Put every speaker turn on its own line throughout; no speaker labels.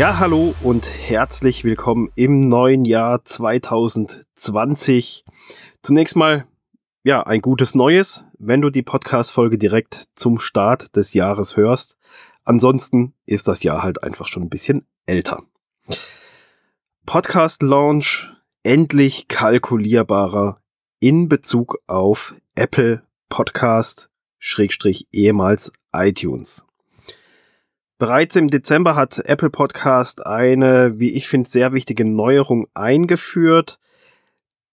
Ja, hallo und herzlich willkommen im neuen Jahr 2020. Zunächst mal, ja, ein gutes Neues, wenn du die Podcast-Folge direkt zum Start des Jahres hörst. Ansonsten ist das Jahr halt einfach schon ein bisschen älter. Podcast Launch endlich kalkulierbarer in Bezug auf Apple Podcast Schrägstrich ehemals iTunes. Bereits im Dezember hat Apple Podcast eine, wie ich finde, sehr wichtige Neuerung eingeführt.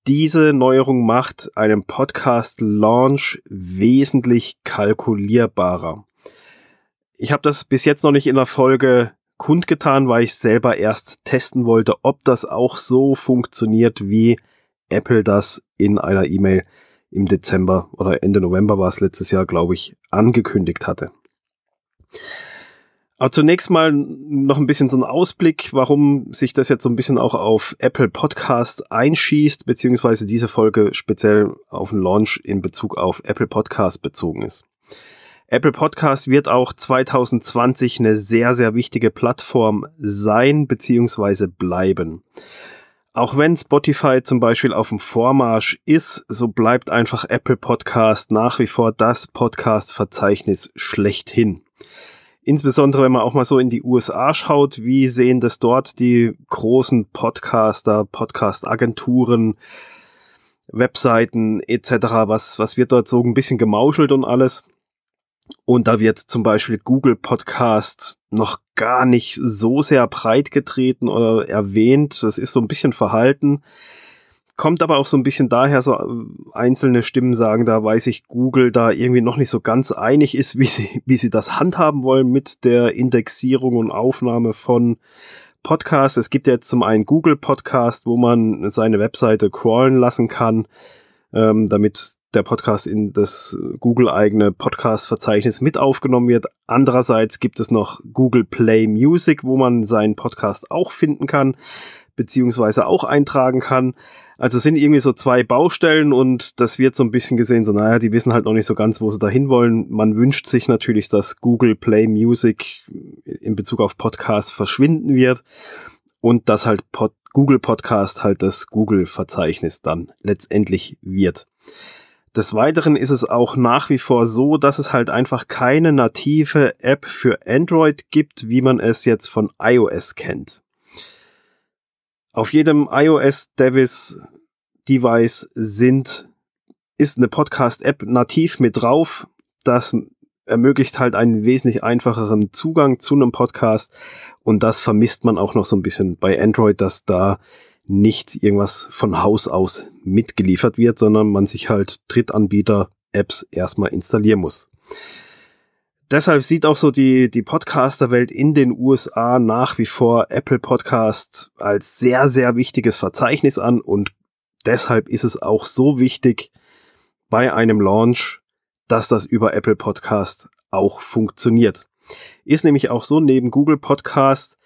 Diese Neuerung macht einen Podcast Launch wesentlich kalkulierbarer. Ich habe das bis jetzt noch nicht in der Folge kundgetan, weil ich selber erst testen wollte, ob das auch so funktioniert, wie Apple das in einer E-Mail im Dezember oder Ende November war es letztes Jahr, glaube ich, angekündigt hatte. Aber zunächst mal noch ein bisschen so ein Ausblick, warum sich das jetzt so ein bisschen auch auf Apple Podcast einschießt, beziehungsweise diese Folge speziell auf den Launch in Bezug auf Apple Podcast bezogen ist. Apple Podcast wird auch 2020 eine sehr, sehr wichtige Plattform sein, beziehungsweise bleiben. Auch wenn Spotify zum Beispiel auf dem Vormarsch ist, so bleibt einfach Apple Podcast nach wie vor das Podcast-Verzeichnis schlechthin. Insbesondere wenn man auch mal so in die USA schaut, wie sehen das dort die großen Podcaster, Podcast-Agenturen, Webseiten etc., was, was wird dort so ein bisschen gemauschelt und alles. Und da wird zum Beispiel Google Podcast noch gar nicht so sehr breit getreten oder erwähnt. Das ist so ein bisschen verhalten. Kommt aber auch so ein bisschen daher, so äh, einzelne Stimmen sagen, da weiß ich, Google da irgendwie noch nicht so ganz einig ist, wie sie, wie sie das handhaben wollen mit der Indexierung und Aufnahme von Podcasts. Es gibt jetzt zum einen Google Podcast, wo man seine Webseite crawlen lassen kann, ähm, damit der Podcast in das Google-eigene Podcast-Verzeichnis mit aufgenommen wird. Andererseits gibt es noch Google Play Music, wo man seinen Podcast auch finden kann, beziehungsweise auch eintragen kann. Also sind irgendwie so zwei Baustellen und das wird so ein bisschen gesehen, so naja, die wissen halt noch nicht so ganz, wo sie dahin wollen. Man wünscht sich natürlich, dass Google Play Music in Bezug auf Podcasts verschwinden wird und dass halt Pod Google Podcast halt das Google-Verzeichnis dann letztendlich wird. Des Weiteren ist es auch nach wie vor so, dass es halt einfach keine native App für Android gibt, wie man es jetzt von iOS kennt. Auf jedem iOS Device Device sind, ist eine Podcast-App nativ mit drauf. Das ermöglicht halt einen wesentlich einfacheren Zugang zu einem Podcast. Und das vermisst man auch noch so ein bisschen bei Android, dass da nicht irgendwas von Haus aus mitgeliefert wird, sondern man sich halt Drittanbieter-Apps erstmal installieren muss deshalb sieht auch so die, die Podcaster-Welt in den USA nach wie vor Apple Podcast als sehr, sehr wichtiges Verzeichnis an und deshalb ist es auch so wichtig bei einem Launch, dass das über Apple Podcast auch funktioniert. Ist nämlich auch so, neben Google Podcast,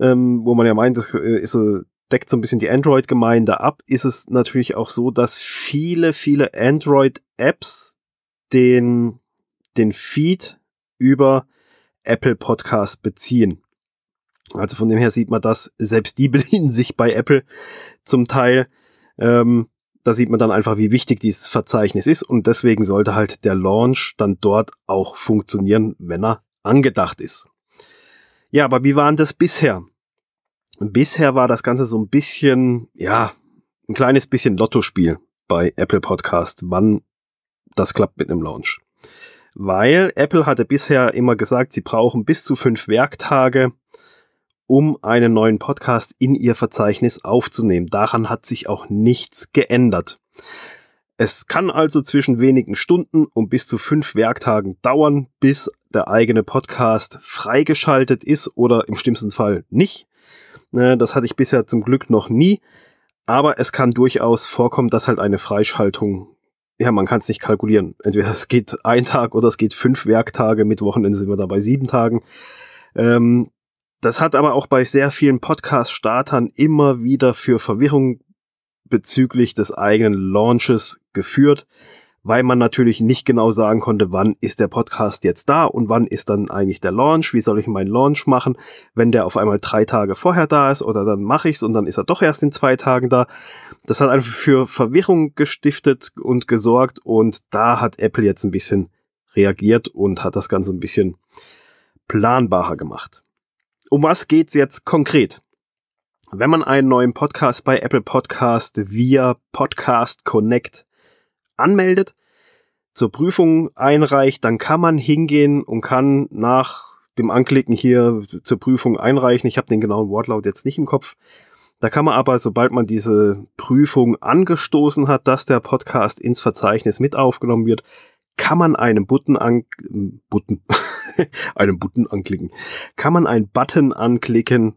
ähm, wo man ja meint, das äh, ist so, deckt so ein bisschen die Android-Gemeinde ab, ist es natürlich auch so, dass viele, viele Android-Apps den den Feed über Apple Podcast beziehen. Also von dem her sieht man das, selbst die bedienen sich bei Apple zum Teil. Ähm, da sieht man dann einfach, wie wichtig dieses Verzeichnis ist und deswegen sollte halt der Launch dann dort auch funktionieren, wenn er angedacht ist. Ja, aber wie war denn das bisher? Bisher war das Ganze so ein bisschen, ja, ein kleines bisschen Lottospiel bei Apple Podcast, wann das klappt mit einem Launch weil Apple hatte bisher immer gesagt, sie brauchen bis zu fünf Werktage, um einen neuen Podcast in ihr Verzeichnis aufzunehmen. Daran hat sich auch nichts geändert. Es kann also zwischen wenigen Stunden und bis zu fünf Werktagen dauern, bis der eigene Podcast freigeschaltet ist oder im schlimmsten Fall nicht. Ne, das hatte ich bisher zum Glück noch nie. Aber es kann durchaus vorkommen, dass halt eine Freischaltung ja, man kann es nicht kalkulieren. Entweder es geht ein Tag oder es geht fünf Werktage, mit Wochenende sind wir da bei sieben Tagen. Ähm, das hat aber auch bei sehr vielen Podcast-Startern immer wieder für Verwirrung bezüglich des eigenen Launches geführt, weil man natürlich nicht genau sagen konnte, wann ist der Podcast jetzt da und wann ist dann eigentlich der Launch, wie soll ich meinen Launch machen, wenn der auf einmal drei Tage vorher da ist oder dann mache ich's und dann ist er doch erst in zwei Tagen da. Das hat einfach für Verwirrung gestiftet und gesorgt und da hat Apple jetzt ein bisschen reagiert und hat das Ganze ein bisschen planbarer gemacht. Um was geht's jetzt konkret? Wenn man einen neuen Podcast bei Apple Podcast via Podcast Connect anmeldet, zur Prüfung einreicht, dann kann man hingehen und kann nach dem Anklicken hier zur Prüfung einreichen. Ich habe den genauen Wortlaut jetzt nicht im Kopf. Da kann man aber, sobald man diese Prüfung angestoßen hat, dass der Podcast ins Verzeichnis mit aufgenommen wird, kann man einen Button an Button einen Button anklicken. Kann man einen Button anklicken,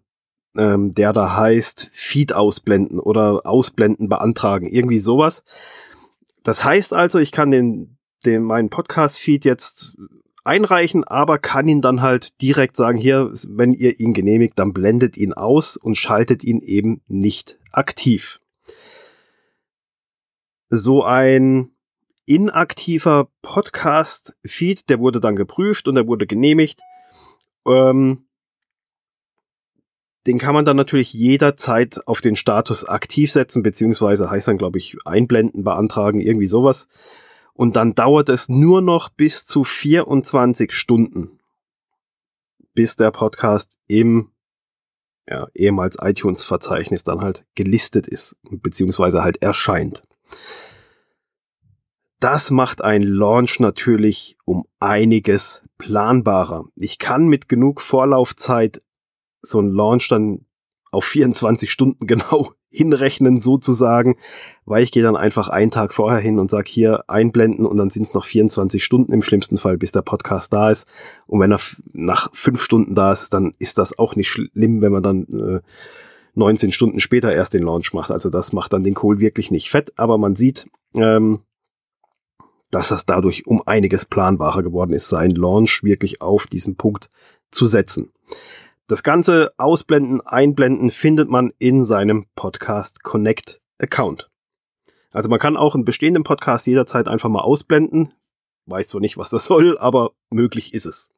ähm, der da heißt Feed ausblenden oder ausblenden beantragen, irgendwie sowas. Das heißt also, ich kann den, den meinen Podcast-Feed jetzt einreichen, aber kann ihn dann halt direkt sagen, hier, wenn ihr ihn genehmigt, dann blendet ihn aus und schaltet ihn eben nicht aktiv. So ein inaktiver Podcast-Feed, der wurde dann geprüft und der wurde genehmigt. Ähm, den kann man dann natürlich jederzeit auf den Status aktiv setzen, beziehungsweise heißt dann, glaube ich, einblenden, beantragen, irgendwie sowas. Und dann dauert es nur noch bis zu 24 Stunden, bis der Podcast im ja, ehemals iTunes-Verzeichnis dann halt gelistet ist, beziehungsweise halt erscheint. Das macht ein Launch natürlich um einiges planbarer. Ich kann mit genug Vorlaufzeit so ein Launch dann auf 24 Stunden genau hinrechnen sozusagen, weil ich gehe dann einfach einen Tag vorher hin und sage hier einblenden und dann sind es noch 24 Stunden im schlimmsten Fall, bis der Podcast da ist. Und wenn er nach fünf Stunden da ist, dann ist das auch nicht schlimm, wenn man dann äh, 19 Stunden später erst den Launch macht. Also das macht dann den Kohl wirklich nicht fett, aber man sieht, ähm, dass das dadurch um einiges planbarer geworden ist, seinen Launch wirklich auf diesen Punkt zu setzen. Das ganze Ausblenden, Einblenden findet man in seinem Podcast Connect Account. Also man kann auch einen bestehenden Podcast jederzeit einfach mal ausblenden. Weiß zwar nicht, was das soll, aber möglich ist es.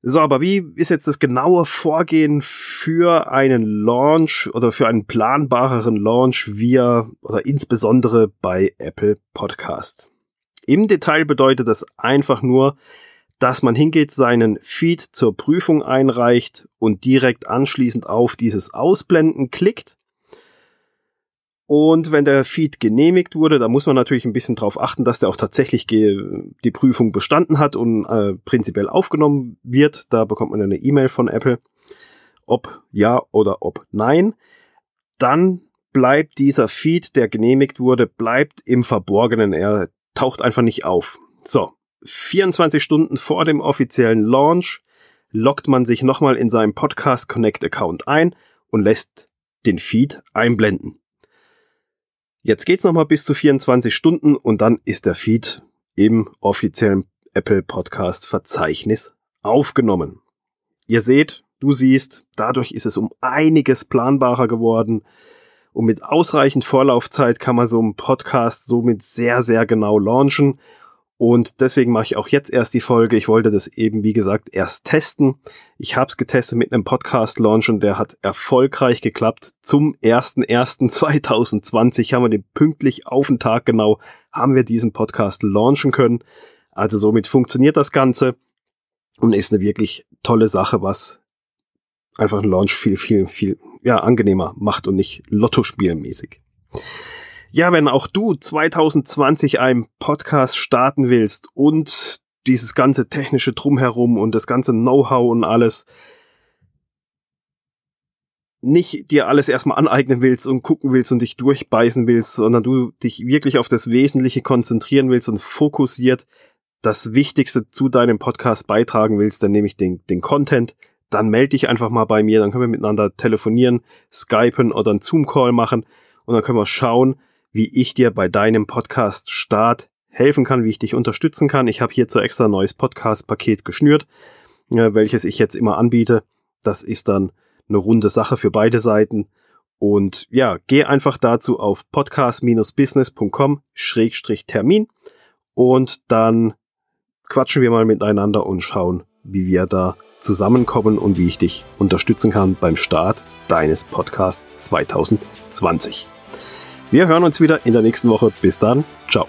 So, aber wie ist jetzt das genaue Vorgehen für einen Launch oder für einen planbareren Launch via oder insbesondere bei Apple Podcast? Im Detail bedeutet das einfach nur, dass man hingeht, seinen Feed zur Prüfung einreicht und direkt anschließend auf dieses Ausblenden klickt und wenn der Feed genehmigt wurde, da muss man natürlich ein bisschen drauf achten, dass der auch tatsächlich die Prüfung bestanden hat und äh, prinzipiell aufgenommen wird. Da bekommt man eine E-Mail von Apple, ob ja oder ob nein. Dann bleibt dieser Feed, der genehmigt wurde, bleibt im Verborgenen. Er taucht einfach nicht auf. So, 24 Stunden vor dem offiziellen Launch loggt man sich nochmal in seinem Podcast Connect Account ein und lässt den Feed einblenden. Jetzt geht's nochmal bis zu 24 Stunden und dann ist der Feed im offiziellen Apple Podcast Verzeichnis aufgenommen. Ihr seht, du siehst, dadurch ist es um einiges planbarer geworden. Und mit ausreichend Vorlaufzeit kann man so einen Podcast somit sehr, sehr genau launchen und deswegen mache ich auch jetzt erst die Folge. Ich wollte das eben, wie gesagt, erst testen. Ich habe es getestet mit einem Podcast-Launch und der hat erfolgreich geklappt. Zum 01.01.2020 haben wir den pünktlich auf den Tag genau, haben wir diesen Podcast launchen können. Also somit funktioniert das Ganze und ist eine wirklich tolle Sache, was einfach ein Launch viel, viel, viel ja, angenehmer macht und nicht Lottospielmäßig. Ja, wenn auch du 2020 einen Podcast starten willst und dieses ganze technische Drumherum und das ganze Know-how und alles nicht dir alles erstmal aneignen willst und gucken willst und dich durchbeißen willst, sondern du dich wirklich auf das Wesentliche konzentrieren willst und fokussiert das Wichtigste zu deinem Podcast beitragen willst, dann nehme ich den, den Content, dann melde dich einfach mal bei mir, dann können wir miteinander telefonieren, skypen oder einen Zoom-Call machen und dann können wir schauen, wie ich dir bei deinem Podcast Start helfen kann, wie ich dich unterstützen kann. Ich habe hierzu extra neues Podcast-Paket geschnürt, äh, welches ich jetzt immer anbiete. Das ist dann eine runde Sache für beide Seiten Und ja, geh einfach dazu auf podcast-business.com-termin und dann quatschen wir mal miteinander und schauen, wie wir da zusammenkommen und wie ich dich unterstützen kann beim Start deines Podcasts 2020. Wir hören uns wieder in der nächsten Woche. Bis dann. Ciao.